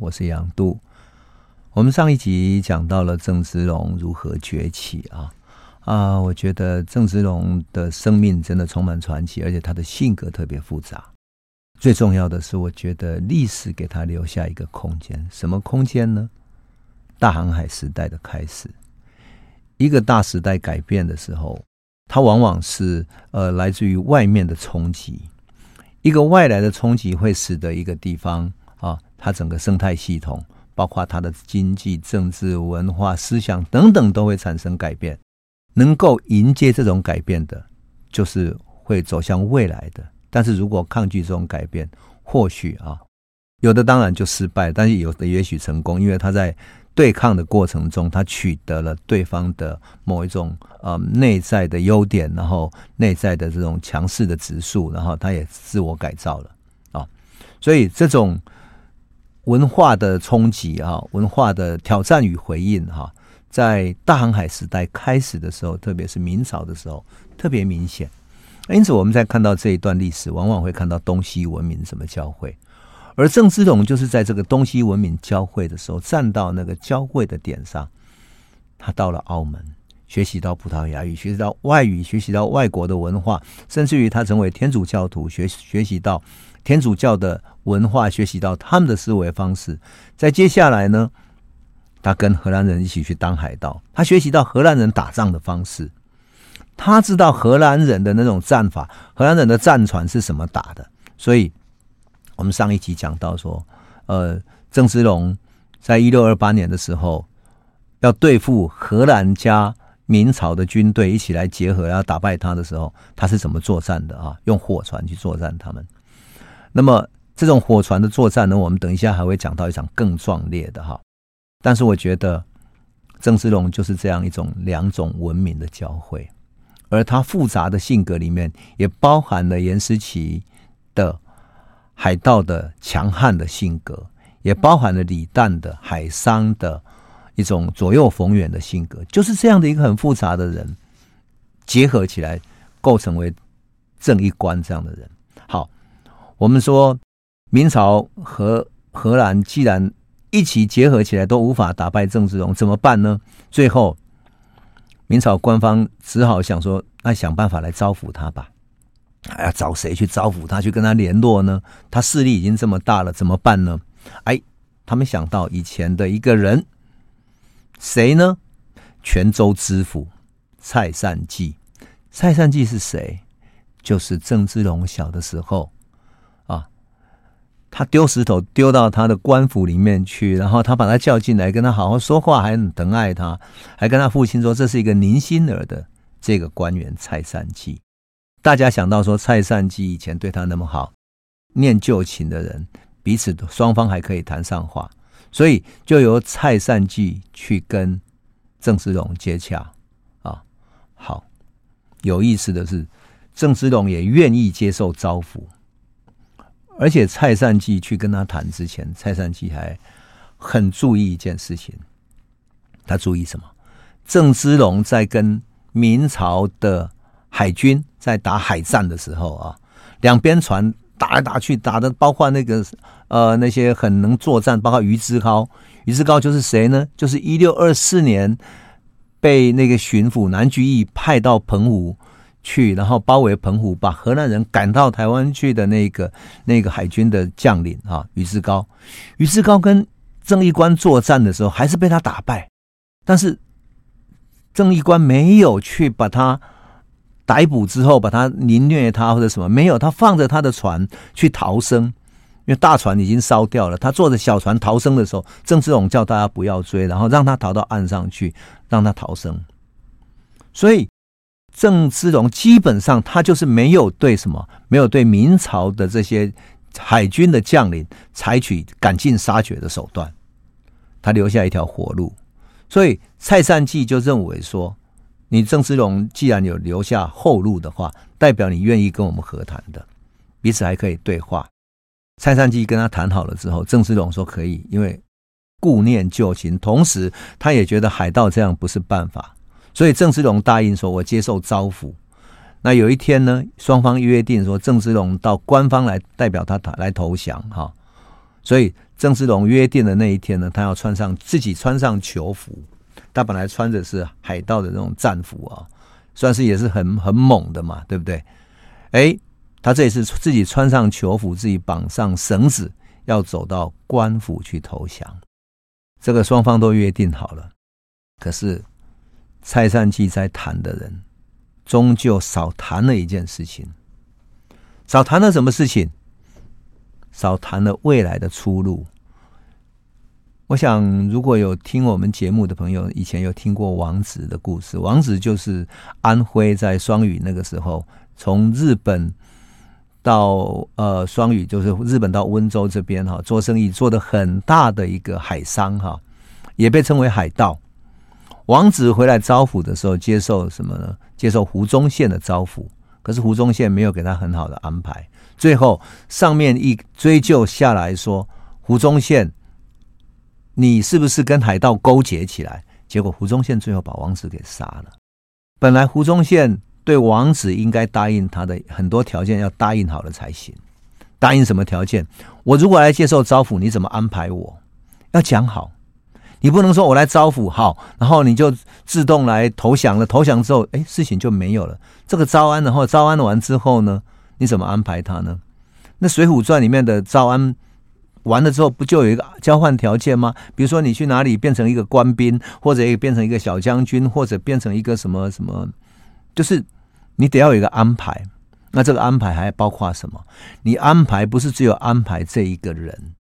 我是杨度。我们上一集讲到了郑芝龙如何崛起啊啊！我觉得郑芝龙的生命真的充满传奇，而且他的性格特别复杂。最重要的是，我觉得历史给他留下一个空间，什么空间呢？大航海时代的开始，一个大时代改变的时候，它往往是呃来自于外面的冲击，一个外来的冲击会使得一个地方，它整个生态系统，包括它的经济、政治、文化、思想等等，都会产生改变。能够迎接这种改变的，就是会走向未来的。但是如果抗拒这种改变，或许啊，有的当然就失败，但是有的也许成功，因为他在对抗的过程中，他取得了对方的某一种呃内在的优点，然后内在的这种强势的指数，然后他也自我改造了啊。所以这种文化的冲击啊，文化的挑战与回应哈，在大航海时代开始的时候，特别是明朝的时候，特别明显。因此，我们在看到这一段历史，往往会看到东西文明怎么交汇，而郑芝龙就是在这个东西文明交汇的时候，站到那个交汇的点上。他到了澳门，学习到葡萄牙语，学习到外语，学习到外国的文化，甚至于他成为天主教徒，学学习到天主教的文化，学习到他们的思维方式。在接下来呢，他跟荷兰人一起去当海盗，他学习到荷兰人打仗的方式。他知道荷兰人的那种战法，荷兰人的战船是什么打的，所以我们上一集讲到说，呃，郑芝龙在一六二八年的时候要对付荷兰加明朝的军队一起来结合，要打败他的时候，他是怎么作战的啊？用火船去作战他们。那么这种火船的作战呢，我们等一下还会讲到一场更壮烈的哈。但是我觉得郑芝龙就是这样一种两种文明的交汇。而他复杂的性格里面，也包含了严思齐的海盗的强悍的性格，也包含了李旦的海商的一种左右逢源的性格。就是这样的一个很复杂的人，结合起来构成为郑一观这样的人。我们说明朝和荷兰既然一起结合起来都无法打败郑芝龙，怎么办呢？最后。明朝官方只好想说，那想办法来招抚他吧。哎呀，找谁去招抚他，去跟他联络呢？他势力已经这么大了，怎么办呢？哎，他们想到以前的一个人，谁呢？泉州知府蔡善济。蔡善济是谁？就是郑芝龙小的时候。他丢石头丢到他的官府里面去，然后他把他叫进来，跟他好好说话，还很疼爱他，还跟他父亲说这是一个宁心儿的这个官员蔡善济。大家想到说蔡善济以前对他那么好，念旧情的人，彼此双方还可以谈上话，所以就由蔡善济去跟郑芝龙接洽啊。好，有意思的是，郑芝龙也愿意接受招抚。而且蔡善济去跟他谈之前，蔡善济还很注意一件事情。他注意什么？郑芝龙在跟明朝的海军在打海战的时候啊，两边船打来打去，打的包括那个呃那些很能作战，包括于之高。于之高就是谁呢？就是一六二四年被那个巡抚南居易派到澎湖。去，然后包围澎湖，把荷兰人赶到台湾去的那个那个海军的将领啊，于志高。于志高跟郑一官作战的时候，还是被他打败。但是郑一官没有去把他逮捕之后，把他凌虐他或者什么，没有，他放着他的船去逃生，因为大船已经烧掉了。他坐着小船逃生的时候，郑芝龙叫大家不要追，然后让他逃到岸上去，让他逃生。所以。郑芝龙基本上他就是没有对什么，没有对明朝的这些海军的将领采取赶尽杀绝的手段，他留下一条活路。所以蔡善济就认为说，你郑芝龙既然有留下后路的话，代表你愿意跟我们和谈的，彼此还可以对话。蔡善济跟他谈好了之后，郑芝龙说可以，因为顾念旧情，同时他也觉得海盗这样不是办法。所以郑芝龙答应说：“我接受招抚。”那有一天呢，双方约定说，郑芝龙到官方来代表他来投降哈。所以郑芝龙约定的那一天呢，他要穿上自己穿上囚服。他本来穿的是海盗的那种战服啊，算是也是很很猛的嘛，对不对？哎，他这一次自己穿上囚服，自己绑上绳子，要走到官府去投降。这个双方都约定好了，可是蔡善济在谈的人，终究少谈了一件事情，少谈了什么事情？少谈了未来的出路。我想，如果有听我们节目的朋友，以前有听过王子的故事。王子就是安徽在双语那个时候，从日本到呃双语，就是日本到温州这边哈，做生意做得很大的一个海商哈，也被称为海盗。王子回来招抚的时候，接受什么呢？接受胡宗宪的招抚，可是胡宗宪没有给他很好的安排。最后，上面一追究下来说，胡宗宪，你是不是跟海盗勾结起来？结果胡宗宪最后把王子给杀了。本来胡宗宪对王子应该答应他的很多条件，要答应好了才行。答应什么条件？我如果来接受招抚，你怎么安排我？要讲好，你不能说我来招抚好，然后你就自动来投降了。投降之后，哎，事情就没有了。这个招安，然后招安完之后呢？你怎么安排他呢？那《水浒传》里面的招安完了之后，不就有一个交换条件吗？比如说你去哪里变成一个官兵，或者也变成一个小将军，或者变成一个什么什么，就是你得要有一个安排。那这个安排还包括什么？你安排不是只有安排这一个人，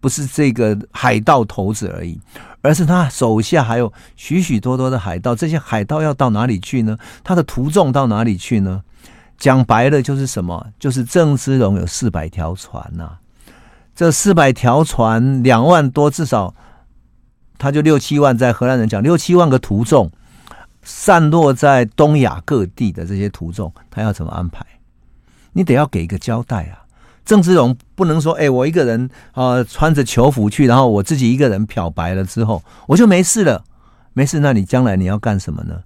不是这个海盗头子而已，而是他手下还有许许多多的海盗。这些海盗要到哪里去呢？他的途众到哪里去呢？讲白了就是什么？就是郑芝龙有四百条船呐、这四百条船两万多，至少他就六七万，在荷兰人讲六七万个徒众，散落在东亚各地的这些徒众，他要怎么安排？你得要给一个交代啊！郑芝龙不能说，哎，我一个人啊、穿着囚服去，然后我自己一个人漂白了之后，我就没事了，没事，那你将来你要干什么呢？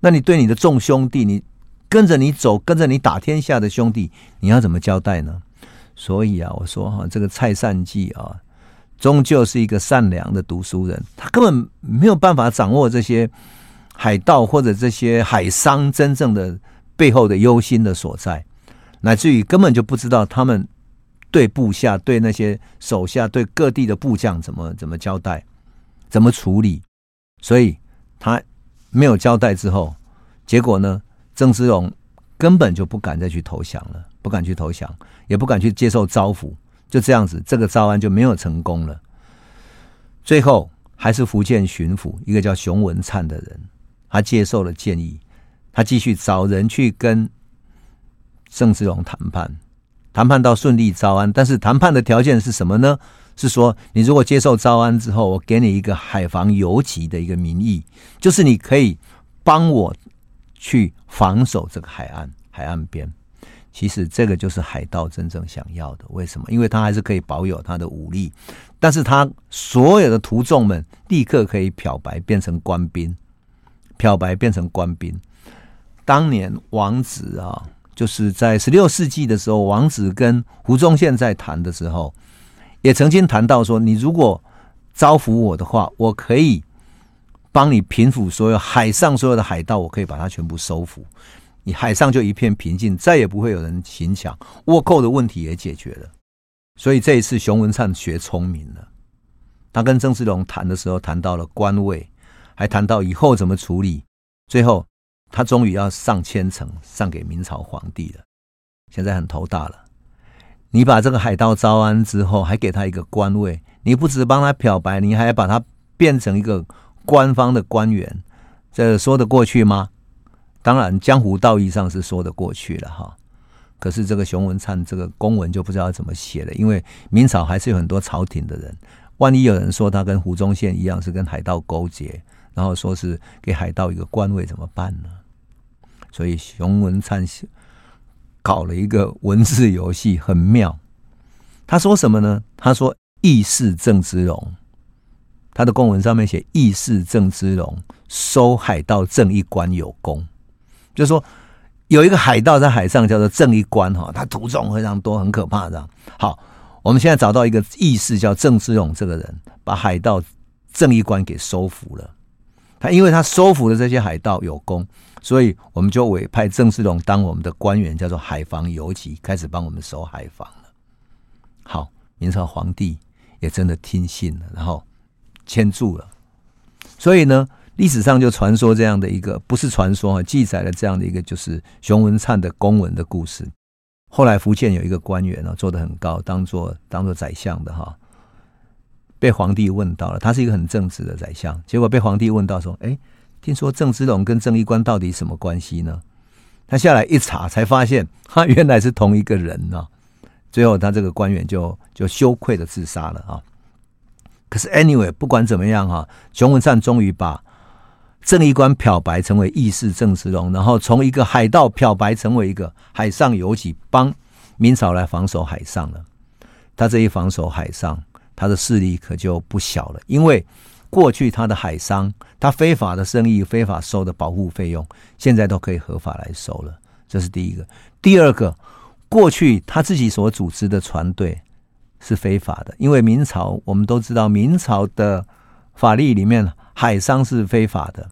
那你对你的众兄弟，你。跟着你走，跟着你打天下的兄弟，你要怎么交代呢？所以啊，我说哈，这个蔡善济啊，终究是一个善良的读书人，他根本没有办法掌握这些海盗或者这些海商真正的背后的忧心的所在，乃至于根本就不知道他们对部下、对那些手下、对各地的部将怎么怎么交代、怎么处理，所以他没有交代之后，结果呢？郑芝龙根本就不敢再去投降了，不敢去投降，也不敢去接受招抚，就这样子，这个招安就没有成功了。最后还是福建巡抚一个叫熊文灿的人，他接受了建议，他继续找人去跟郑芝龙谈判，谈判到顺利招安，但是谈判的条件是什么呢？是说你如果接受招安之后，我给你一个海防游击的一个名义，就是你可以帮我。去防守这个海岸海岸边，其实这个就是海盗真正想要的。为什么？因为他还是可以保有他的武力，但是他所有的徒众们立刻可以漂白变成官兵，漂白变成官兵。当年王子啊，就是在十六世纪的时候，王子跟胡宗宪在谈的时候，也曾经谈到说，你如果招抚我的话，我可以。帮你平抚所有海上所有的海盗，我可以把它全部收服，你海上就一片平静，再也不会有人行抢，倭寇的问题也解决了。所以这一次熊文灿学聪明了，他跟郑芝龙谈的时候谈到了官位，还谈到以后怎么处理，最后他终于要上千层，上给明朝皇帝了。现在很头大了，你把这个海盗招安之后，还给他一个官位，你不只帮他漂白，你还把他变成一个。官方的官员，这说得过去吗？当然，江湖道义上是说得过去了哈。可是这个熊文灿这个公文就不知道怎么写了，因为明朝还是有很多朝廷的人，万一有人说他跟胡宗宪一样是跟海盗勾结，然后说是给海盗一个官位怎么办呢？所以熊文灿搞了一个文字游戏，很妙。他说什么呢？他说：“义士郑芝龙。”他的公文上面写“义士郑芝龙收海盗郑一官有功”，就是说有一个海盗在海上叫做郑一官哈，他徒众非常多，很可怕的。好，我们现在找到一个义士叫郑芝龙这个人，把海盗正义关给收服了。他因为他收服了这些海盗有功，所以我们就委派郑世龙当我们的官员，叫做海防游击，开始帮我们守海防了。好，明朝皇帝也真的听信了，然后签注了。所以呢，历史上就传说这样的一个，不是传说啊，记载了这样的一个，就是熊文灿的公文的故事。后来福建有一个官员呢，做得很高，当做当做宰相的哈，被皇帝问到了，他是一个很正直的宰相，结果被皇帝问到说：“哎，听说郑芝龙跟郑义官到底什么关系呢？”他下来一查，才发现他原来是同一个人呢。最后他这个官员就就羞愧的自杀了啊。可是 anyway，不管怎么样哈，熊文灿终于把。正义官漂白成为义士郑芝龙，然后从一个海盗漂白成为一个海上游击，帮明朝来防守海上了。他这一防守海上，他的势力可就不小了。因为过去他的海商，他非法的生意、非法收的保护费用，现在都可以合法来收了。这是第一个。第二个，过去他自己所组织的船队是非法的，因为明朝我们都知道，明朝的法律里面海商是非法的。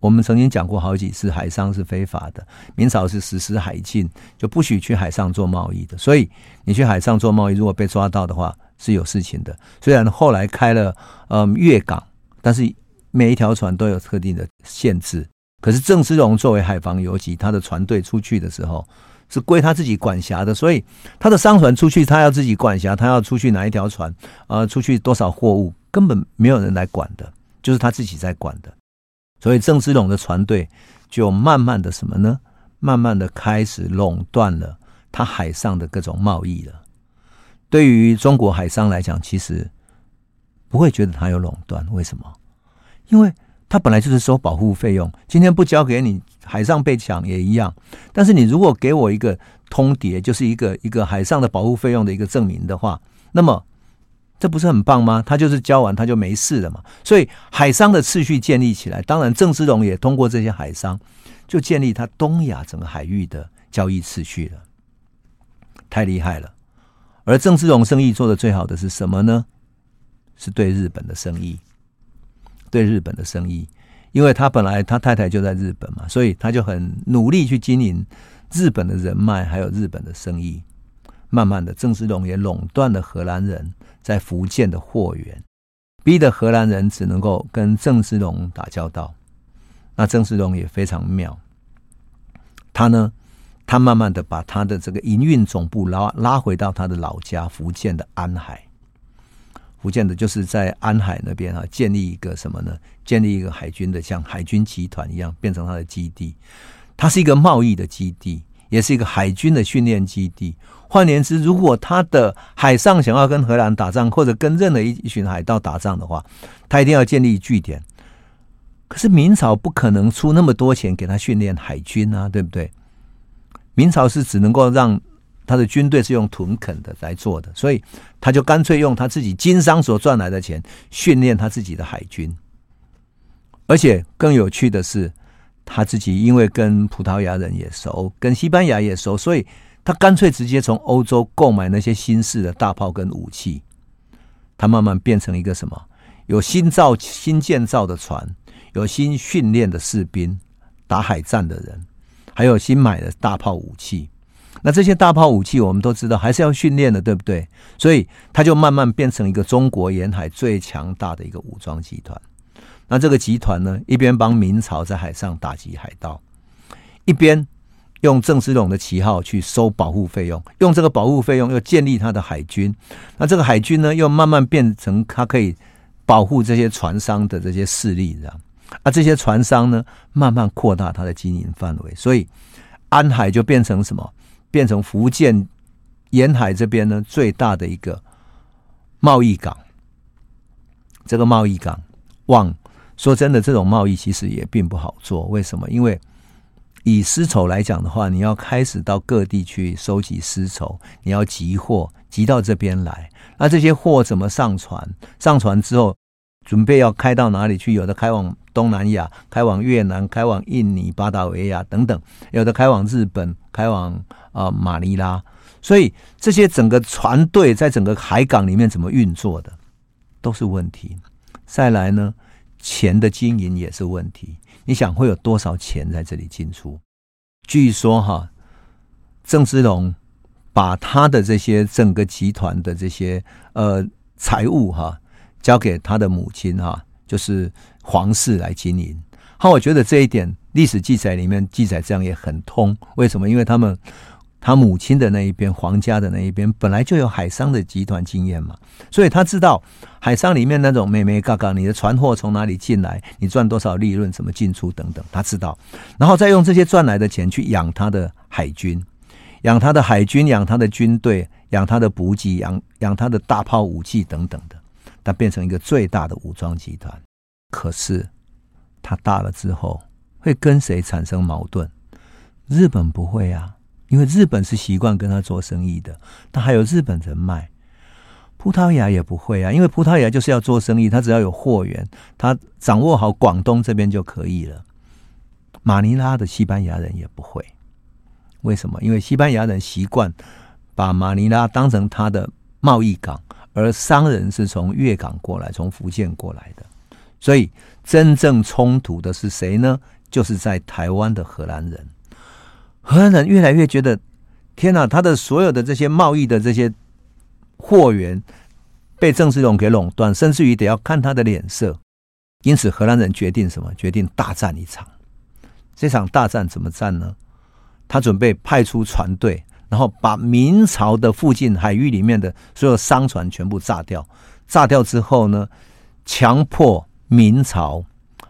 我们曾经讲过好几次，海商是非法的。明朝是实施海禁，就不许去海上做贸易的。所以你去海上做贸易，如果被抓到的话，是有事情的。虽然后来开了嗯粤港，但是每一条船都有特定的限制。可是郑芝龙作为海防游击，他的船队出去的时候是归他自己管辖的，所以他的商船出去，他要自己管辖，他要出去哪一条船、呃，出去多少货物，根本没有人来管的，就是他自己在管的。所以郑芝龙的船队就慢慢的什么呢？慢慢的开始垄断了他海上的各种贸易了。对于中国海商来讲，其实不会觉得他有垄断。为什么？因为他本来就是收保护费用，今天不交给你，海上被抢也一样。但是你如果给我一个通牒，就是一个一个海上的保护费用的一个证明的话，那么。这不是很棒吗？他就是交完他就没事了嘛。所以海商的次序建立起来，当然郑芝龙也通过这些海商，就建立他东亚整个海域的交易次序了，太厉害了。而郑芝龙生意做的最好的是什么呢？是对日本的生意，对日本的生意，因为他本来他太太就在日本嘛，所以他就很努力去经营日本的人脉，还有日本的生意。慢慢的，郑芝龙也垄断了荷兰人在福建的货源，逼得荷兰人只能够跟郑芝龙打交道。那郑芝龙也非常妙，他呢，他慢慢的把他的这个营运总部拉拉回到他的老家福建的安海。福建的就是在安海那边啊，建立一个什么呢？建立一个海军的像海军集团一样，变成他的基地。它是一个贸易的基地。也是一个海军的训练基地。换言之，如果他的海上想要跟荷兰打仗，或者跟任何一一群海盗打仗的话，他一定要建立据点。可是明朝不可能出那么多钱给他训练海军啊，对不对？明朝是只能够让他的军队是用屯垦的来做的，所以他就干脆用他自己经商所赚来的钱训练他自己的海军。而且更有趣的是。他自己因为跟葡萄牙人也熟，跟西班牙也熟，所以他干脆直接从欧洲购买那些新式的大炮跟武器。他慢慢变成一个什么？有新造、新建造的船，有新训练的士兵，打海战的人，还有新买的大炮武器。那这些大炮武器，我们都知道还是要训练的，对不对？所以他就慢慢变成一个中国沿海最强大的一个武装集团。那这个集团呢，一边帮明朝在海上打击海盗，一边用郑芝龙的旗号去收保护费用，用这个保护费用又建立他的海军。那这个海军呢，又慢慢变成他可以保护这些船商的这些势力，这样。啊，这些船商呢，慢慢扩大他的经营范围，所以安海就变成什么？变成福建沿海这边呢，最大的一个贸易港。这个贸易港往。说真的，这种贸易其实也并不好做。为什么？因为以丝绸来讲的话，你要开始到各地去收集丝绸，你要集货，集到这边来。那这些货怎么上船？上船之后，准备要开到哪里去？有的开往东南亚，开往越南，开往印尼、巴达维亚等等；有的开往日本，开往啊、呃、马尼拉。所以这些整个船队在整个海港里面怎么运作的，都是问题。再来呢，钱的经营也是问题。你想会有多少钱在这里进出？据说哈，郑芝龙把他的这些整个集团的这些呃财务哈，交给他的母亲哈，就是皇室来经营。好，我觉得这一点历史记载里面记载这样也很通。为什么？因为他们。他母亲的那一边，皇家的那一边，本来就有海商的集团经验嘛，所以他知道海商里面那种眉眉角角，你的船货从哪里进来，你赚多少利润，怎么进出等等，他知道，然后再用这些赚来的钱去养他的海军，养他的海军，养他的军队，养他的补给，养养他的大炮武器等等的，他变成一个最大的武装集团。可是他大了之后，会跟谁产生矛盾？日本不会啊。因为日本是习惯跟他做生意的，他还有日本人脉。葡萄牙也不会啊，因为葡萄牙就是要做生意，他只要有货源，他掌握好广东这边就可以了。马尼拉的西班牙人也不会，为什么？因为西班牙人习惯把马尼拉当成他的贸易港，而商人是从粤港过来，从福建过来的，所以真正冲突的是谁呢？就是在台湾的荷兰人。荷兰人越来越觉得，天哪！他的所有的这些贸易的这些货源被郑芝龙给垄断，甚至于得要看他的脸色。因此，荷兰人决定什么？决定大战一场。这场大战怎么战呢？他准备派出船队，然后把明朝的附近海域里面的所有商船全部炸掉。炸掉之后呢，强迫明朝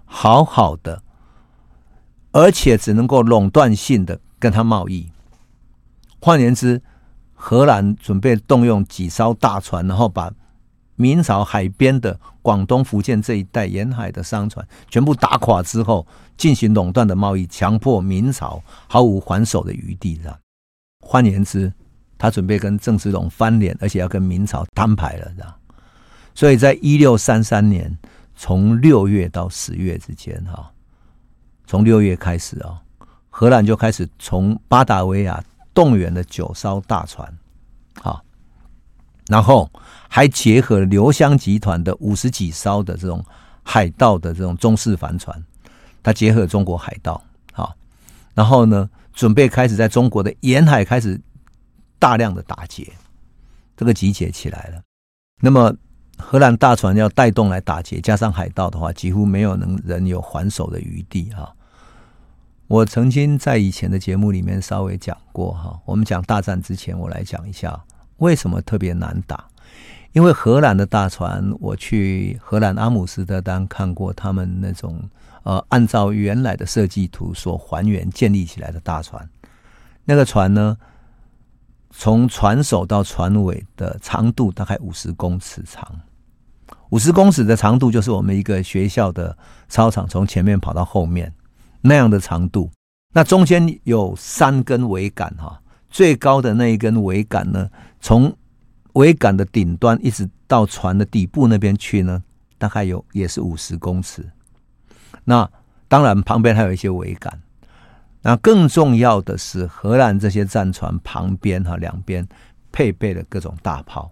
好好的，而且只能够垄断性的。跟他贸易，换言之，荷兰准备动用几艘大船，然后把明朝海边的广东、福建这一带沿海的商船全部打垮之后，进行垄断的贸易，强迫明朝毫无还手的余地。这样，换言之，他准备跟郑芝龙翻脸，而且要跟明朝摊牌了。这样，所以在一六三三年，从六月到十月之间，哈，从六月开始啊。荷兰就开始从巴达维亚动员了九艘大船，好，然后还结合留香集团的五十几艘的这种海盗的这种中式帆船，它结合中国海盗，好，然后呢，准备开始在中国的沿海开始大量的打劫，这个集结起来了。那么荷兰大船要带动来打劫，加上海盗的话，几乎没有能人有还手的余地啊。我曾经在以前的节目里面稍微讲过哈，我们讲大战之前，我来讲一下为什么特别难打。因为荷兰的大船，我去荷兰阿姆斯特丹看过他们那种呃，按照原来的设计图所还原建立起来的大船。那个船呢，从船首到船尾的长度大概五十公尺长，五十公尺的长度就是我们一个学校的操场从前面跑到后面。那样的长度，那中间有三根桅杆哈，最高的那一根桅杆呢，从桅杆的顶端一直到船的底部那边去呢，大概有也是五十公尺。那当然旁边还有一些桅杆。那更重要的是，荷兰这些战船旁边哈两边配备了各种大炮。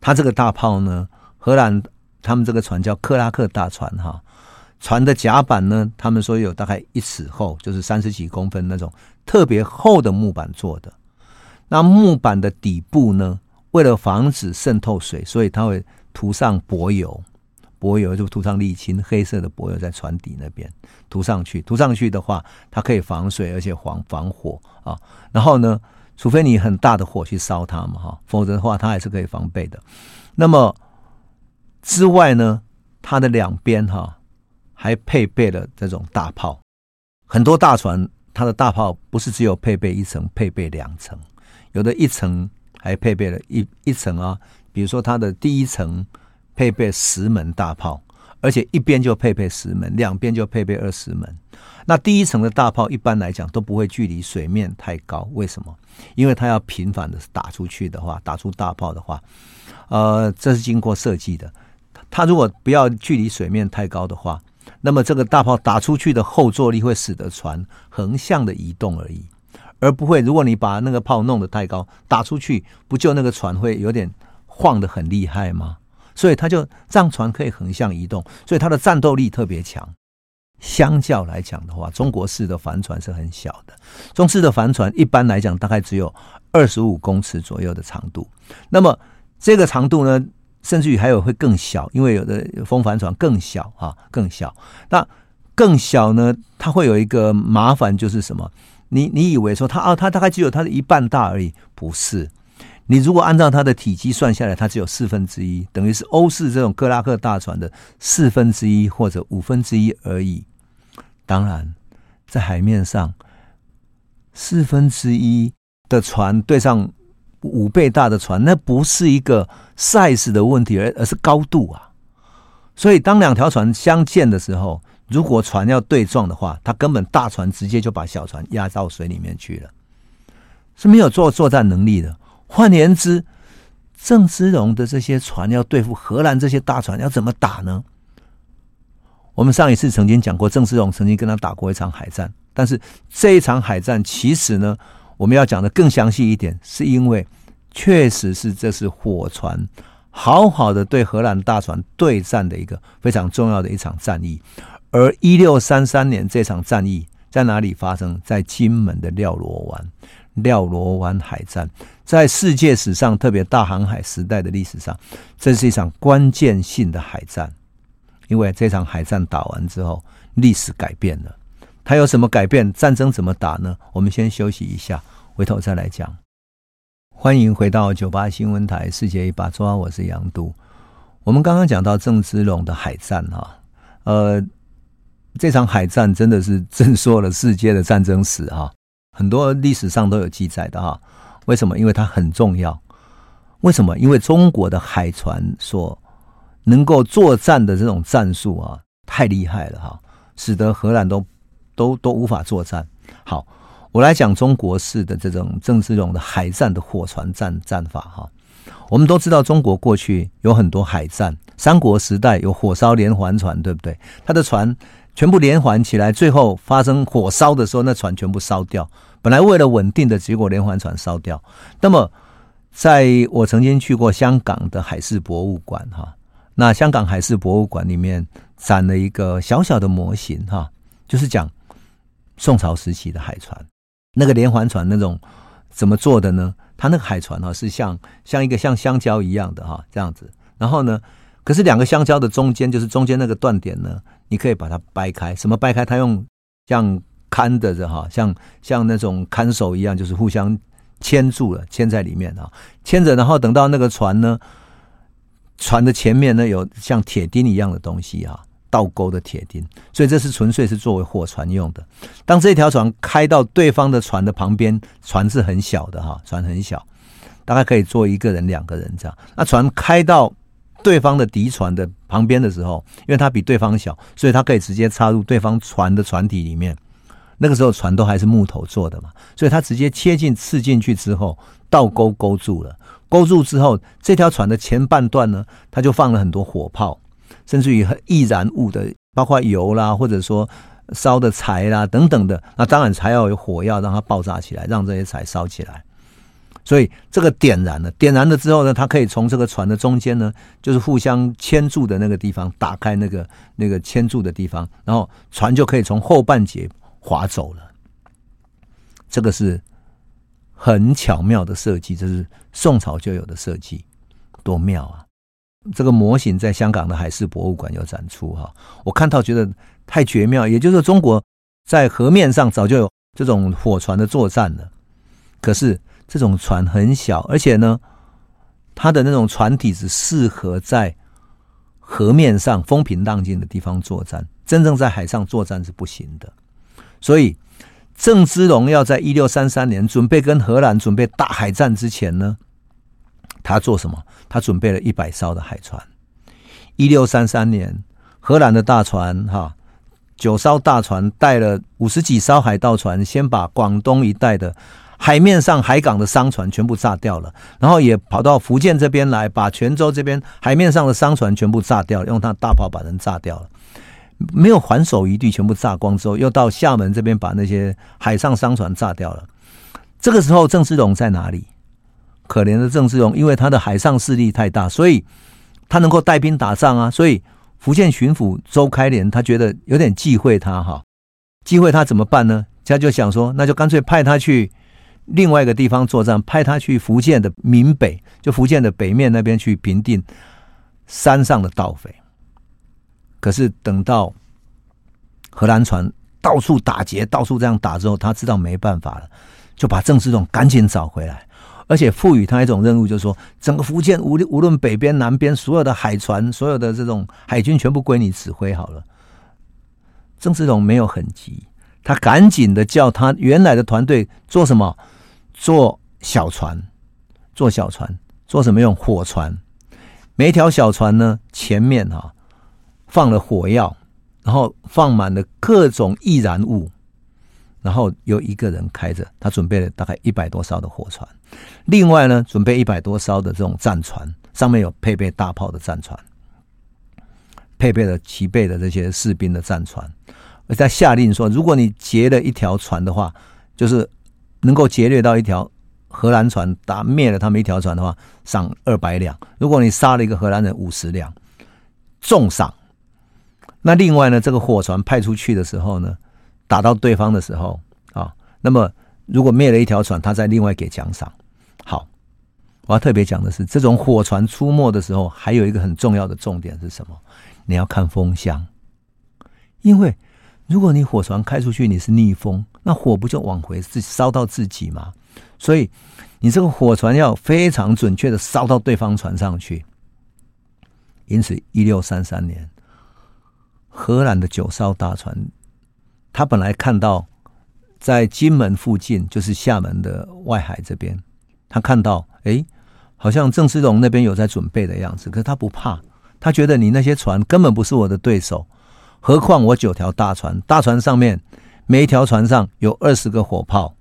它这个大炮呢，荷兰他们这个船叫克拉克大船哈。船的甲板呢，他们说有大概一尺厚，就是三十几公分那种特别厚的木板做的。那木板的底部呢，为了防止渗透水，所以它会涂上柏油，柏油就涂上沥青，黑色的柏油在船底那边涂上去。涂上去的话，它可以防水，而且防防火啊。然后呢，除非你很大的火去烧它嘛，哈，否则的话，它还是可以防备的。那么之外呢，它的两边哈。还配备了这种大炮，很多大船它的大炮不是只有配备一层，配备两层，有的一层还配备了一一层啊。比如说它的第一层配备十门大炮，而且一边就配备十门，两边就配备二十门。那第一层的大炮一般来讲都不会距离水面太高，为什么？因为它要频繁的打出去的话，打出大炮的话，呃，这是经过设计的。它如果不要距离水面太高的话。那么这个大炮打出去的后坐力会使得船横向的移动而已，而不会如果你把那个炮弄得太高，打出去不就那个船会有点晃得很厉害吗？所以他就让船可以横向移动，所以它的战斗力特别强。相较来讲的话，中国式的帆船是很小的。中式的帆船一般来讲大概只有二十五公尺左右的长度。那么这个长度呢，甚至于还有会更小，因为有的风帆船更小啊，更小。那更小呢，它会有一个麻烦，就是什么？你你以为说它啊，它大概只有它的一半大而已，不是？你如果按照它的体积算下来，它只有四分之一，等于是欧式这种克拉克大船的四分之一或者五分之一而已。当然，在海面上，四分之一的船对上五倍大的船，那不是一个 size 的问题，而而是高度啊。所以，当两条船相见的时候，如果船要对撞的话，它根本大船直接就把小船压到水里面去了，是没有做作战能力的。换言之，郑芝龙的这些船要对付荷兰这些大船，要怎么打呢？我们上一次曾经讲过，郑芝龙曾经跟他打过一场海战，但是这一场海战其实呢，我们要讲的更详细一点，是因为确实是这是火船好好的对荷兰大船对战的一个非常重要的一场战役。而一六三三年这场战役在哪里发生？在金门的廖罗湾。廖罗湾海战在世界史上，特别大航海时代的历史上，这是一场关键性的海战。因为这场海战打完之后，历史改变了。它有什么改变？战争怎么打呢？我们先休息一下，回头再来讲。欢迎回到九八新闻台，世界一把抓，我是杨都。我们刚刚讲到郑芝龙的海战哈，呃，这场海战真的是震烁了世界的战争史哈。很多历史上都有记载的哈，为什么？因为它很重要。为什么？因为中国的海船所能够作战的这种战术啊，太厉害了哈，使得荷兰都都都无法作战。好，我来讲中国式的这种郑芝龙的海战的火船战战法哈。我们都知道，中国过去有很多海战，三国时代有火烧连环船，对不对？他的船。全部连环起来，最后发生火烧的时候，那船全部烧掉。本来为了稳定的结果，连环船烧掉。那么，在我曾经去过香港的海事博物馆，哈，那香港海事博物馆里面展了一个小小的模型，哈，就是讲宋朝时期的海船，那个连环船那种怎么做的呢？它那个海船哈是像像一个像香蕉一样的哈这样子，然后呢，可是两个香蕉的中间就是中间那个断点呢。你可以把它掰开，什么掰开？它用像看的着哈，像像那种看守一样，就是互相牵住了，牵在里面啊，牵着，然后等到那个船呢，船的前面呢有像铁钉一样的东西啊，倒钩的铁钉，所以这是纯粹是作为货船用的。当这条船开到对方的船的旁边，船是很小的哈，船很小，大概可以坐一个人、两个人这样。那船开到。对方的敌船的旁边的时候，因为它比对方小，所以它可以直接插入对方船的船体里面。那个时候船都还是木头做的嘛，所以它直接切进刺进去之后，倒钩勾住了。勾住之后，这条船的前半段呢，它就放了很多火炮，甚至于易燃物的，包括油啦，或者说烧的柴啦等等的。那当然还要有火药让它爆炸起来，让这些柴烧起来。所以这个点燃了，点燃了之后呢，它可以从这个船的中间呢，就是互相牵住的那个地方打开那个那个牵住的地方，然后船就可以从后半截划走了。这个是很巧妙的设计，这是宋朝就有的设计，多妙啊！这个模型在香港的海事博物馆有展出哈，我看到觉得太绝妙。也就是，中国在河面上早就有这种火船的作战了，可是。这种船很小，而且呢，它的那种船体只适合在河面上风平浪静的地方作战，真正在海上作战是不行的。所以，郑芝龙要在一六三三年准备跟荷兰准备大海战之前呢，他做什么？他准备了一百艘的海船。一六三三年，荷兰的大船哈，九艘大船带了五十几艘海盗船，先把广东一带的。海面上海港的商船全部炸掉了，然后也跑到福建这边来，把泉州这边海面上的商船全部炸掉了，用他大炮把人炸掉了，没有还手余地，全部炸光之后，又到厦门这边把那些海上商船炸掉了。这个时候，郑芝龙在哪里？可怜的郑芝龙，因为他的海上势力太大，所以他能够带兵打仗啊。所以福建巡抚周开廉他觉得有点忌讳他哈，忌讳他怎么办呢？他就想说，那就干脆派他去另外一个地方作战，派他去福建的闽北，就福建的北面那边去平定山上的盗匪。可是等到荷兰船到处打劫，到处这样打之后，他知道没办法了，就把郑芝龙赶紧找回来，而且赋予他一种任务，就是说，整个福建无无论北边南边，所有的海船，所有的这种海军，全部归你指挥好了。郑芝龙没有很急。他赶紧的叫他原来的团队做什么？做小船，做小船，做什么用？火船。每一条小船呢，前面哈、啊、放了火药，然后放满了各种易燃物，然后有一个人开着，他准备了大概一百多艘的火船。另外呢，准备一百多艘的这种战船，上面有配备大炮的战船，配备了齐备的这些士兵的战船。在下令说，如果你劫了一条船的话，就是能够劫掠到一条荷兰船，打灭了他们一条船的话，赏二百两；如果你杀了一个荷兰人，五十两，重赏。那另外呢，这个火船派出去的时候呢，打到对方的时候啊，那么如果灭了一条船，他再另外给奖赏。好，我要特别讲的是，这种火船出没的时候，还有一个很重要的重点是什么？你要看风向，因为。如果你火船开出去，你是逆风，那火不就往回自烧到自己吗？所以你这个火船要非常准确的烧到对方船上去。因此，一六三三年，荷兰的九艘大船，他本来看到在金门附近，就是厦门的外海这边，他看到，哎，好像郑芝龙那边有在准备的样子，可是他不怕，他觉得你那些船根本不是我的对手。何况我九条大船，大船上面每一条船上有二十个火炮，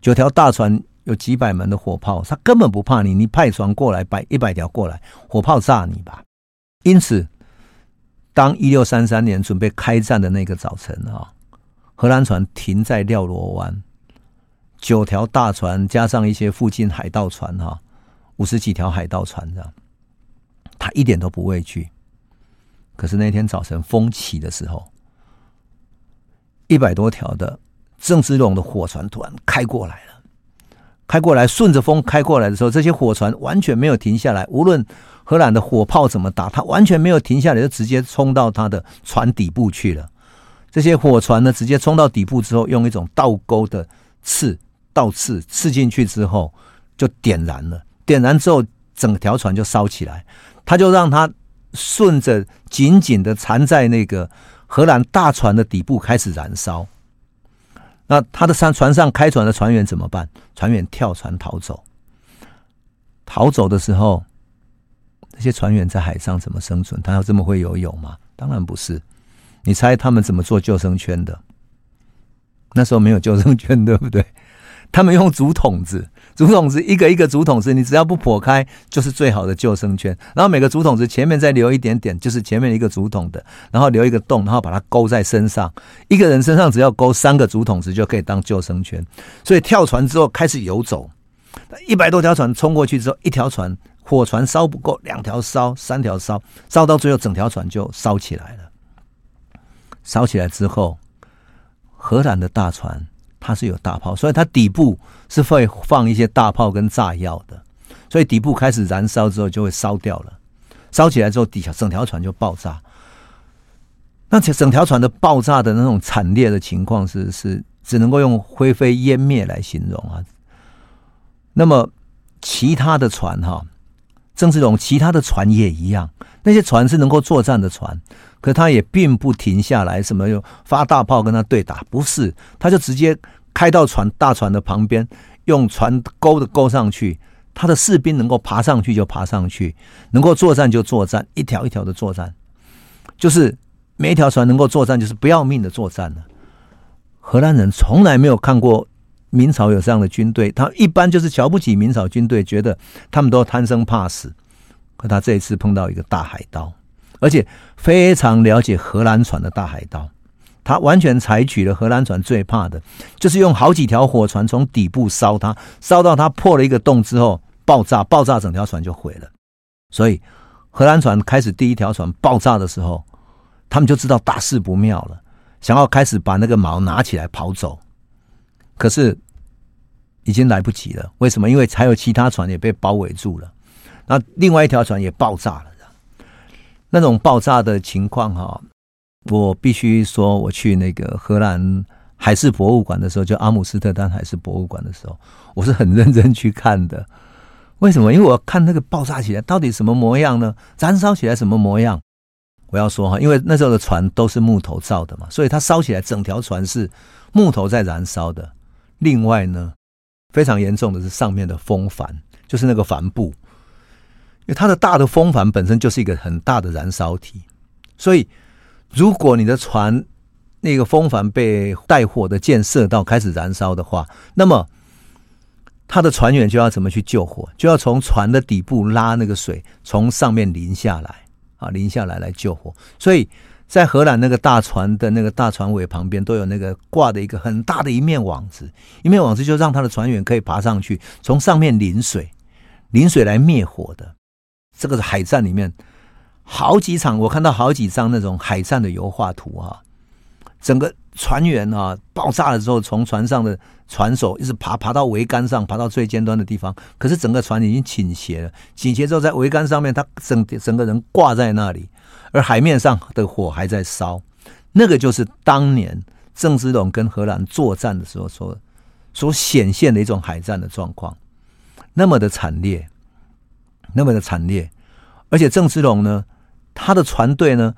九条大船有几百门的火炮，他根本不怕你。你派船过来，摆一百条过来，火炮炸你吧。因此，当一六三三年准备开战的那个早晨啊，荷兰船停在廖罗湾，九条大船加上一些附近海盗船哈，五十几条海盗船这样，他一点都不畏惧。可是那天早晨风起的时候，一百多条的郑芝龙的火船突然开过来了，开过来顺着风开过来的时候，这些火船完全没有停下来，无论荷兰的火炮怎么打，它完全没有停下来，就直接冲到它的船底部去了。这些火船呢，直接冲到底部之后，用一种倒钩的刺倒刺刺进去之后，就点燃了。点燃之后，整条船就烧起来，他就让它。顺着紧紧的缠在那个荷兰大船的底部开始燃烧。那他的上船上开船的船员怎么办？船员跳船逃走。逃走的时候，那些船员在海上怎么生存？他要这么会游泳吗？当然不是。你猜他们怎么做救生圈的？那时候没有救生圈，对不对？他们用竹筒子。竹筒子一个一个竹筒子，你只要不破开，就是最好的救生圈。然后每个竹筒子前面再留一点点，就是前面一个竹筒的，然后留一个洞，然后把它勾在身上。一个人身上只要勾三个竹筒子就可以当救生圈。所以跳船之后开始游走，一百多条船冲过去之后，一条船火船烧不够，两条烧，三条烧，烧到最后整条船就烧起来了。烧起来之后，荷兰的大船。它是有大炮，所以它底部是会放一些大炮跟炸药的，所以底部开始燃烧之后就会烧掉了。烧起来之后，底下整条船就爆炸。那整条船的爆炸的那种惨烈的情况是是只能够用灰飞烟灭来形容啊。那么其他的船哈，郑芝龙其他的船也一样，那些船是能够作战的船，可他也并不停下来，什么又发大炮跟他对打，不是，他就直接。开到船大船的旁边，用船钩的钩上去，他的士兵能够爬上去就爬上去，能够作战就作战，一条一条的作战，就是每一条船能够作战，就是不要命的作战了。荷兰人从来没有看过明朝有这样的军队，他一般就是瞧不起明朝军队，觉得他们都贪生怕死。可他这一次碰到一个大海盗，而且非常了解荷兰船的大海盗。他完全采取了荷兰船最怕的，就是用好几条火船从底部烧它，烧到它破了一个洞之后爆炸，爆炸整条船就毁了。所以荷兰船开始第一条船爆炸的时候，他们就知道大事不妙了，想要开始把那个锚拿起来跑走，可是已经来不及了。为什么？因为还有其他船也被包围住了，那另外一条船也爆炸了。那种爆炸的情况哈，我必须说，我去那个荷兰海事博物馆的时候，就阿姆斯特丹海事博物馆的时候，我是很认真去看的。为什么？因为我看那个爆炸起来到底什么模样呢？燃烧起来什么模样？我要说哈，因为那时候的船都是木头造的嘛，所以它烧起来整条船是木头在燃烧的。另外呢，非常严重的是上面的风帆，就是那个帆布。因为它的大的风帆本身就是一个很大的燃烧体，所以如果你的船那个风帆被带火的箭射到开始燃烧的话，那么他的船员就要怎么去救火？就要从船的底部拉那个水从上面淋下来啊，淋下来来救火。所以在荷兰那个大船的那个大船尾旁边都有那个挂的一个很大的一面网子，一面网子就让他的船员可以爬上去，从上面淋水，淋水来灭火的。这个是海战里面好几场，我看到好几张那种海战的油画图啊。整个船员啊爆炸了之后，从船上的船手一直爬爬到桅杆上，爬到最尖端的地方。可是整个船已经倾斜了，倾斜之后在桅杆上面，他整整个人挂在那里，而海面上的火还在烧。那个就是当年郑芝龙跟荷兰作战的时候所所显现的一种海战的状况，那么的惨烈。那么的惨烈，而且郑芝龙呢，他的船队呢，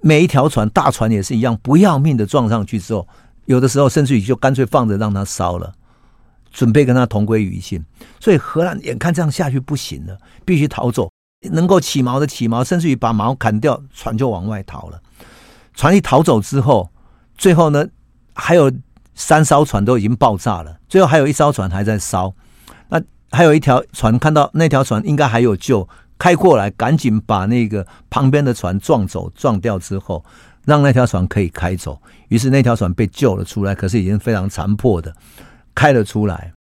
每一条船大船也是一样，不要命的撞上去之后，有的时候甚至于就干脆放着让它烧了，准备跟他同归于尽。所以荷兰眼看这样下去不行了，必须逃走，能够起锚的起锚，甚至于把锚砍掉，船就往外逃了。船一逃走之后，最后呢，还有三艘船都已经爆炸了，最后还有一艘船还在烧。还有一条船，看到那条船应该还有救，开过来，赶紧把那个旁边的船撞走、撞掉之后，让那条船可以开走。于是那条船被救了出来，可是已经非常残破的开了出来。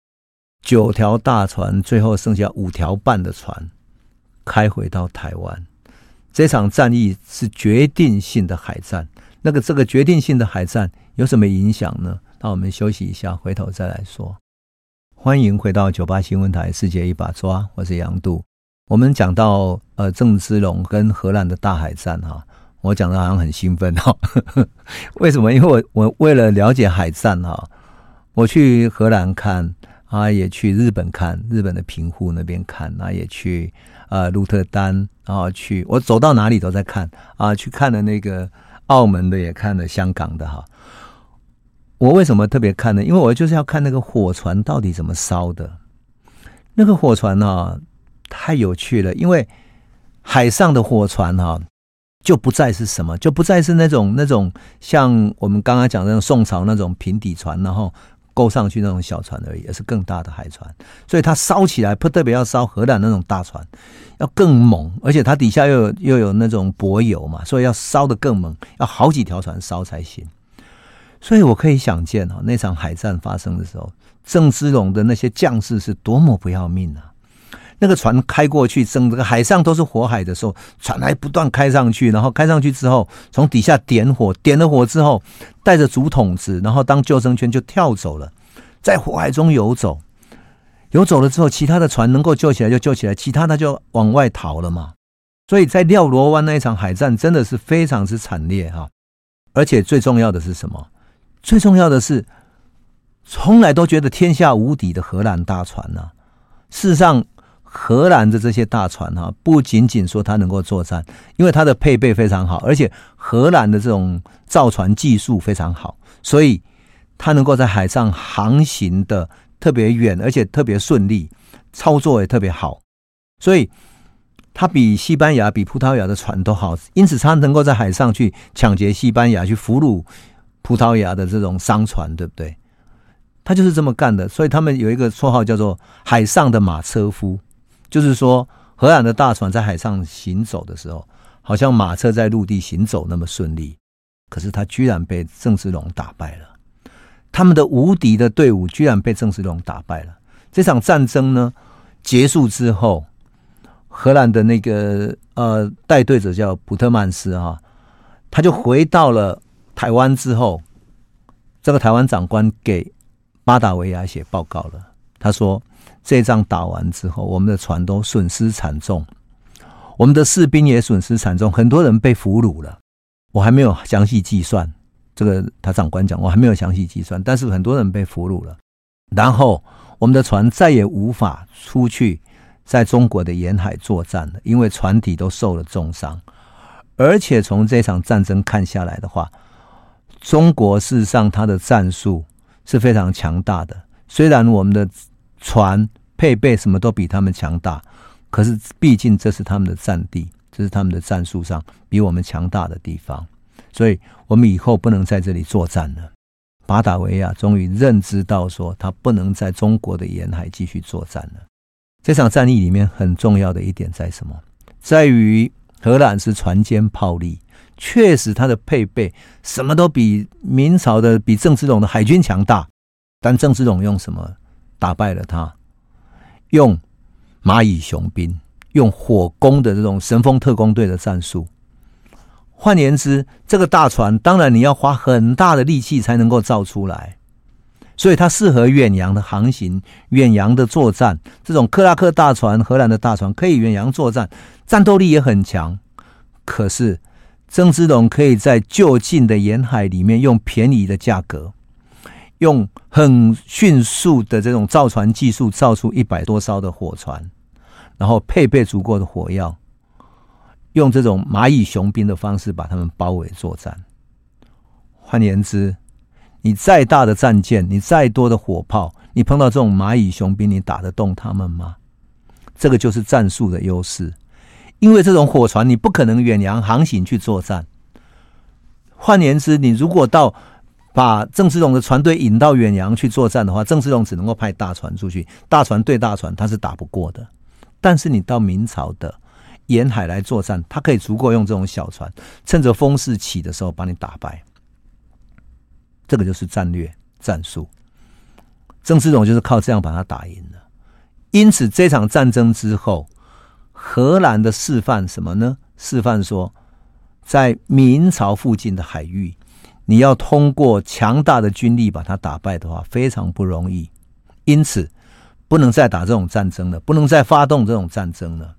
九条大船，最后剩下五条半的船开回到台湾。这场战役是决定性的海战。那个这个决定性的海战有什么影响呢？那我们休息一下，回头再来说。欢迎回到九八新闻台《世界一把抓》，我是杨度。我们讲到呃郑芝龙跟荷兰的大海战哈，我讲的好像很兴奋哈。为什么？因为我我为了了解海战哈，我去荷兰看啊，也去日本看日本的平户那边看啊，也去呃鹿特丹，然后去我走到哪里都在看啊，去看了那个澳门的，也看了香港的哈。我为什么特别看呢？因为我就是要看那个火船到底怎么烧的。那个火船啊，太有趣了。因为海上的火船啊，就不再是什么，就不再是那种那种像我们刚刚讲的那种宋朝那种平底船，然后勾上去那种小船而已，而是更大的海船。所以它烧起来，不特别要烧荷兰那种大船，要更猛，而且它底下又有又有那种柏油嘛，所以要烧得更猛，要好几条船烧才行。所以我可以想见啊，那场海战发生的时候，郑芝龙的那些将士是多么不要命啊！那个船开过去，整个海上都是火海的时候，船还不断开上去，然后开上去之后，从底下点火，点了火之后，带着竹筒子，然后当救生圈就跳走了，在火海中游走，游走了之后，其他的船能够救起来就救起来，其他的就往外逃了嘛。所以在廖罗湾那一场海战真的是非常之惨烈哈，而且最重要的是什么？最重要的是，从来都觉得天下无敌的荷兰大船呐、啊。事实上，荷兰的这些大船哈、啊，不仅仅说它能够作战，因为它的配备非常好，而且荷兰的这种造船技术非常好，所以它能够在海上航行的特别远，而且特别顺利，操作也特别好。所以它比西班牙、比葡萄牙的船都好，因此它能够在海上去抢劫西班牙，去俘虏。葡萄牙的这种商船，对不对？他就是这么干的，所以他们有一个绰号叫做“海上的马车夫”，就是说荷兰的大船在海上行走的时候，好像马车在陆地行走那么顺利。可是他居然被郑芝龙打败了。他们的无敌的队伍居然被郑芝龙打败了。这场战争呢结束之后，荷兰的那个呃带队者叫普特曼斯啊，他就回到了台湾之后，这个台湾长官给巴达维亚写报告了。他说，这仗打完之后，我们的船都损失惨重，我们的士兵也损失惨重，很多人被俘虏了。我还没有详细计算。这个他长官讲，我还没有详细计算，但是很多人被俘虏了。然后我们的船再也无法出去在中国的沿海作战了，因为船体都受了重伤。而且从这场战争看下来的话，中国事实上它的战术是非常强大的。虽然我们的船配备什么都比他们强大，可是毕竟这是他们的战地，这是他们的战术上比我们强大的地方。所以我们以后不能在这里作战了。巴达维亚终于认知到，说他不能在中国的沿海继续作战了。这场战役里面很重要的一点在什么？在于荷兰是船坚炮利，确实他的配备什么都比明朝的、比郑芝龙的海军强大。但郑芝龙用什么打败了他？用蚂蚁雄兵，用火攻的这种神风特攻队的战术。换言之，这个大船当然你要花很大的力气才能够造出来，所以它适合远洋的航行、远洋的作战。这种克拉克大船、荷兰的大船可以远洋作战，战斗力也很强。可是郑芝龙可以在就近的沿海里面用便宜的价格，用很迅速的这种造船技术造出一百多艘的火船，然后配备足够的火药。用这种蚂蚁雄兵的方式把他们包围作战。换言之，你再大的战舰，你再多的火炮，你碰到这种蚂蚁雄兵，你打得动他们吗？这个就是战术的优势。因为这种火船，你不可能远洋航行去作战。换言之，你如果到把郑芝龙的船队引到远洋去作战的话，郑芝龙只能够派大船出去，大船对大船他是打不过的。但是你到明朝的。沿海来作战，他可以足够用这种小船，趁着风势起的时候把你打败。这个就是战略战术。郑芝龙就是靠这样把他打赢的。因此，这场战争之后，荷兰的示范什么呢？示范说，在明朝附近的海域，你要通过强大的军力把它打败的话，非常不容易。因此，不能再打这种战争了，不能再发动这种战争了。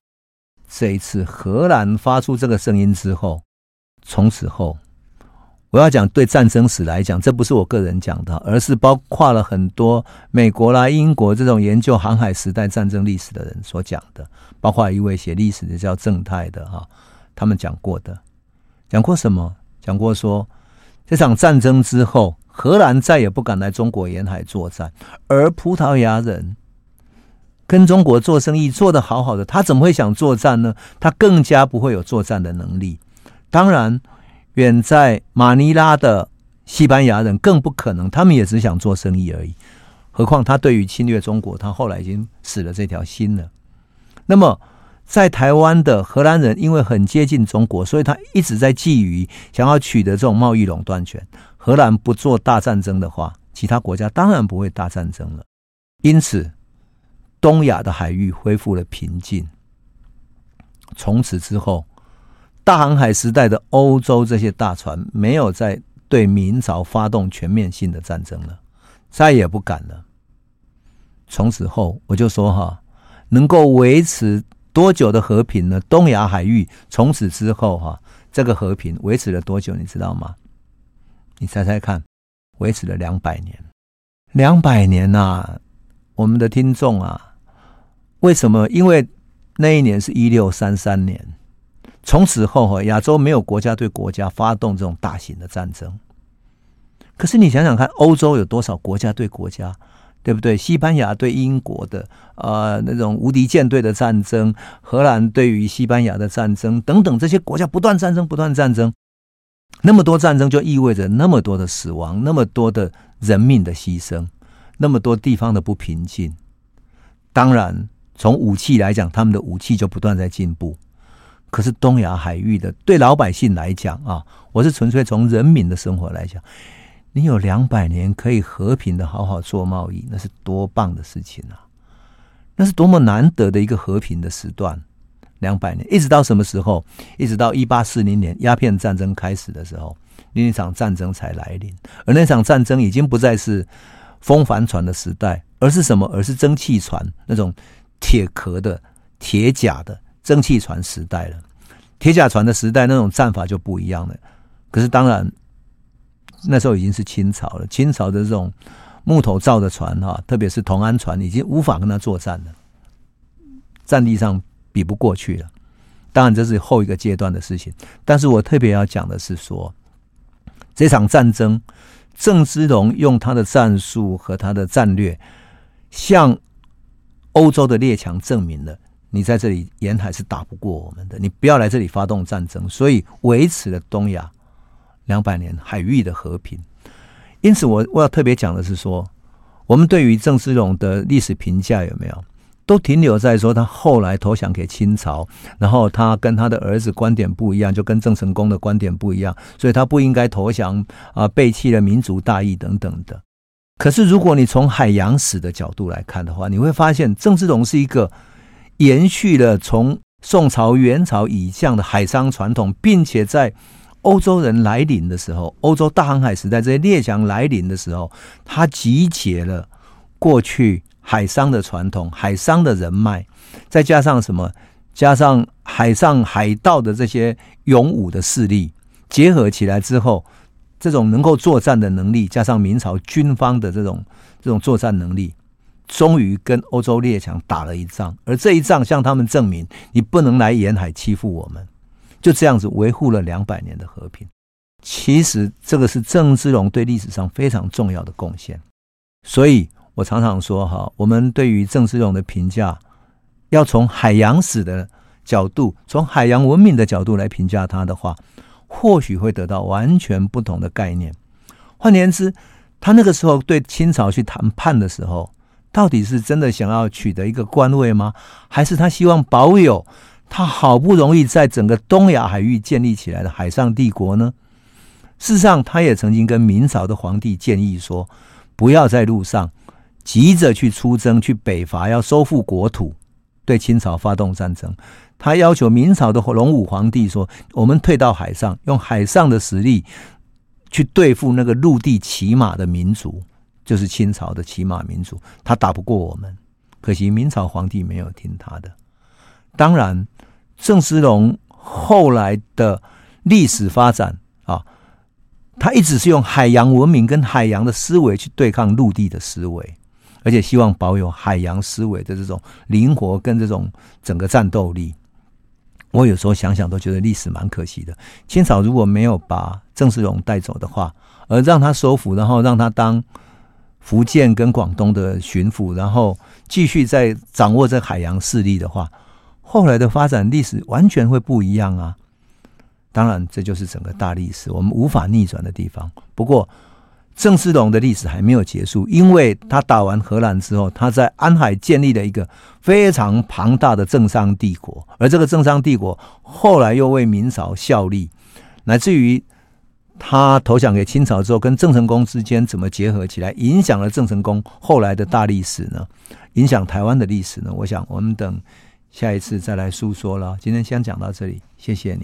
这一次，荷兰发出这个声音之后，从此后，我要讲对战争史来讲，这不是我个人讲的，而是包括了很多美国啦、英国这种研究航海时代战争历史的人所讲的，包括一位写历史的叫正太的哈，他们讲过的，讲过什么？讲过说，这场战争之后，荷兰再也不敢来中国沿海作战，而葡萄牙人。跟中国做生意做得好好的，他怎么会想作战呢？他更加不会有作战的能力。当然，远在马尼拉的西班牙人更不可能，他们也只想做生意而已。何况他对于侵略中国，他后来已经死了这条心了。那么，在台湾的荷兰人因为很接近中国，所以他一直在觊觎想要取得这种贸易垄断权。荷兰不做大战争的话，其他国家当然不会大战争了。因此。东亚的海域恢复了平静。从此之后，大航海时代的欧洲这些大船没有再对明朝发动全面性的战争了，再也不敢了。从此后，我就说哈，能够维持多久的和平呢？东亚海域从此之后哈，这个和平维持了多久？你知道吗？你猜猜看，维持了两百年。两百年呐、我们的听众啊。为什么？因为那一年是一六三三年，从此后哈，亚洲没有国家对国家发动这种大型的战争。可是你想想看，欧洲有多少国家对国家，对不对？西班牙对英国的呃那种无敌舰队的战争，荷兰对于西班牙的战争等等，这些国家不断战争，不断战争，那么多战争就意味着那么多的死亡，那么多的人命的牺牲，那么多地方的不平静。当然。从武器来讲，他们的武器就不断在进步。可是东亚海域的对老百姓来讲啊，我是纯粹从人民的生活来讲，你有两百年可以和平的好好做贸易，那是多棒的事情啊！那是多么难得的一个和平的时段。两百年，一直到什么时候？一直到一八四零年鸦片战争开始的时候，那场战争才来临。而那场战争已经不再是风帆船的时代，而是什么？而是蒸汽船那种铁壳的、铁甲的。蒸汽船时代了，铁甲船的时代，那种战法就不一样了。可是当然，那时候已经是清朝了。清朝的这种木头造的船哈，特别是同安船，已经无法跟他作战了，战力上比不过去了。当然这是后一个阶段的事情。但是我特别要讲的是说，这场战争，郑芝龙用他的战术和他的战略，向欧洲的列强证明了。你在这里沿海是打不过我们的，你不要来这里发动战争，所以维持了东亚两百年海域的和平。因此我，我要特别讲的是说，我们对于郑芝龙的历史评价有没有，都停留在说他后来投降给清朝，然后他跟他的儿子观点不一样，就跟郑成功的观点不一样，所以他不应该投降啊，背弃了民族大义等等的。可是，如果你从海洋史的角度来看的话，你会发现郑芝龙是一个。延续了从宋朝、元朝以降的海商传统，并且在欧洲人来临的时候，欧洲大航海时代这些列强来临的时候，他集结了过去海商的传统、海商的人脉，再加上什么？加上海上海盗的这些勇武的势力，结合起来之后，这种能够作战的能力，加上明朝军方的这种这种作战能力。终于跟欧洲列强打了一仗，而这一仗向他们证明，你不能来沿海欺负我们，就这样子维护了两百年的和平。其实这个是郑芝龙对历史上非常重要的贡献，所以我常常说哈，我们对于郑芝龙的评价，要从海洋史的角度，从海洋文明的角度来评价他的话，或许会得到完全不同的概念。换言之，他那个时候对清朝去谈判的时候。到底是真的想要取得一个官位吗？还是他希望保有他好不容易在整个东亚海域建立起来的海上帝国呢？事实上，他也曾经跟明朝的皇帝建议说，不要在路上急着去出征，去北伐，要收复国土，对清朝发动战争。他要求明朝的隆武皇帝说，我们退到海上，用海上的实力去对付那个陆地骑马的民族。就是清朝的骑马民族，他打不过我们，可惜明朝皇帝没有听他的。当然，郑芝龙后来的历史发展啊，他一直是用海洋文明跟海洋的思维去对抗陆地的思维，而且希望保有海洋思维的这种灵活跟这种整个战斗力。我有时候想想都觉得历史蛮可惜的。清朝如果没有把郑芝龙带走的话，而让他收服，然后让他当。福建跟广东的巡抚，然后继续在掌握这海洋势力的话，后来的发展历史完全会不一样啊！当然，这就是整个大历史，我们无法逆转的地方。不过，郑芝龙的历史还没有结束，因为他打完荷兰之后，他在安海建立了一个非常庞大的政商帝国，而这个政商帝国后来又为明朝效力，乃至于。他投降给清朝之后，跟郑成功之间怎么结合起来，影响了郑成功后来的大历史呢？影响台湾的历史呢？我想我们等下一次再来诉说了。今天先讲到这里，谢谢你。